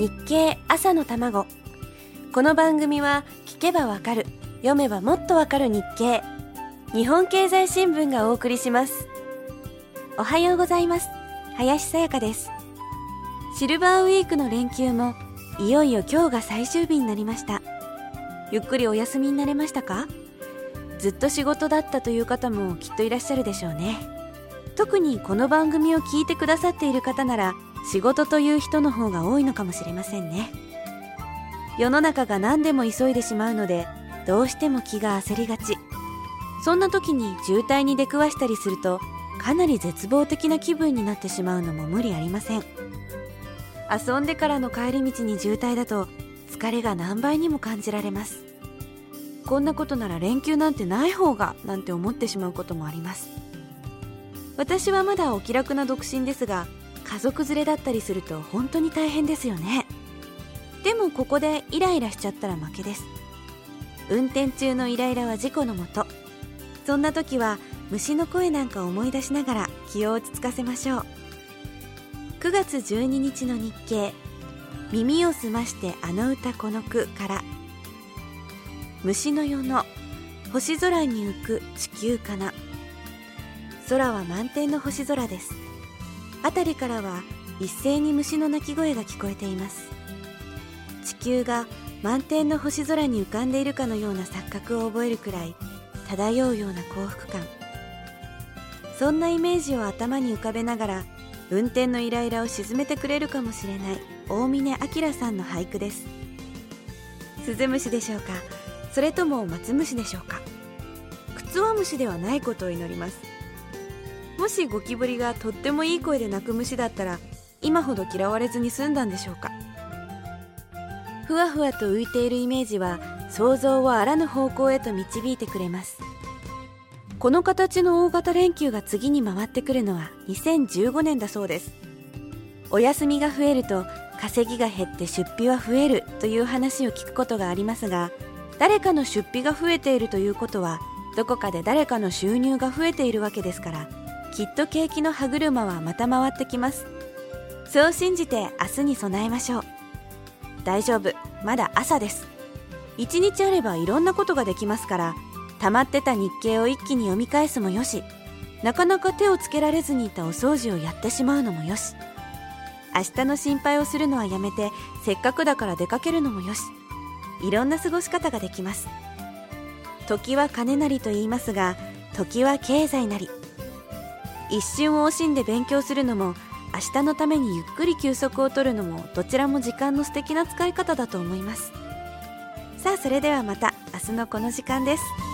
日経朝の卵。この番組は聞けばわかる。読めばもっとわかる日経。日本経済新聞がお送りします。おはようございます。林さやかです。シルバーウィークの連休もいよいよ今日が最終日になりました。ゆっくりお休みになれましたか？ずっと仕事だったという方もきっといらっしゃるでしょうね。特にこの番組を聞いてくださっている方なら仕事という人の方が多いのかもしれませんね。世の中が何でも急いでしまうのでどうしても気が焦りがち。そんな時に渋滞に出くわしたりするとかなり絶望的な気分になってしまうのも無理ありません。遊んでからの帰り道に渋滞だと疲れが何倍にも感じられます。こんなことなら連休なんてない方がなんて思ってしまうこともあります。私はまだお気楽な独身ですが家族連れだったりすると本当に大変ですよね。でもここでイライラしちゃったら負けです。運転中のイライラは事故のもと。そんな時は虫の声なんか思い出しながら気を落ち着かせましょう。9月12日の日経。耳を澄ましてあの歌この句から。虫の世の。星空に浮く地球かな。空は満天の星空です。辺りからは一斉に虫の鳴き声が聞こえています。地球が満天の星空に浮かんでいるかのような錯覚を覚えるくらい漂うような幸福感。そんなイメージを頭に浮かべながら運転のイライラを鎮めてくれるかもしれない大峰明さんの俳句です。スズムシでしょうか？それともマツムシでしょうか？クツワムシではないことを祈ります。もしゴキブリがとってもいい声で鳴く虫だったら今ほど嫌われずに済んだんでしょうか？ふわふわと浮いているイメージは想像をあらぬ方向へと導いてくれます。この形の大型連休が次に回ってくるのは2015年だそうです。お休みが増えると稼ぎが減って出費は増えるという話を聞くことがありますが誰かの出費が増えているということはどこかで誰かの収入が増えているわけですからきっと景気の歯車はまた回ってきます。そう信じて明日に備えましょう。大丈夫。まだ朝です。一日あればいろんなことができますから溜まってた日経を一気に読み返すもよし。なかなか手をつけられずにいたお掃除をやってしまうのもよし。明日の心配をするのはやめてせっかくだから出かけるのもよし。いろんな過ごし方ができます。時は金なりと言いますが時は経済なり。一瞬を惜しんで勉強するのも明日のためにゆっくり休息を取るのもどちらも時間の素敵な使い方だと思います。さあそれではまた明日のこの時間です。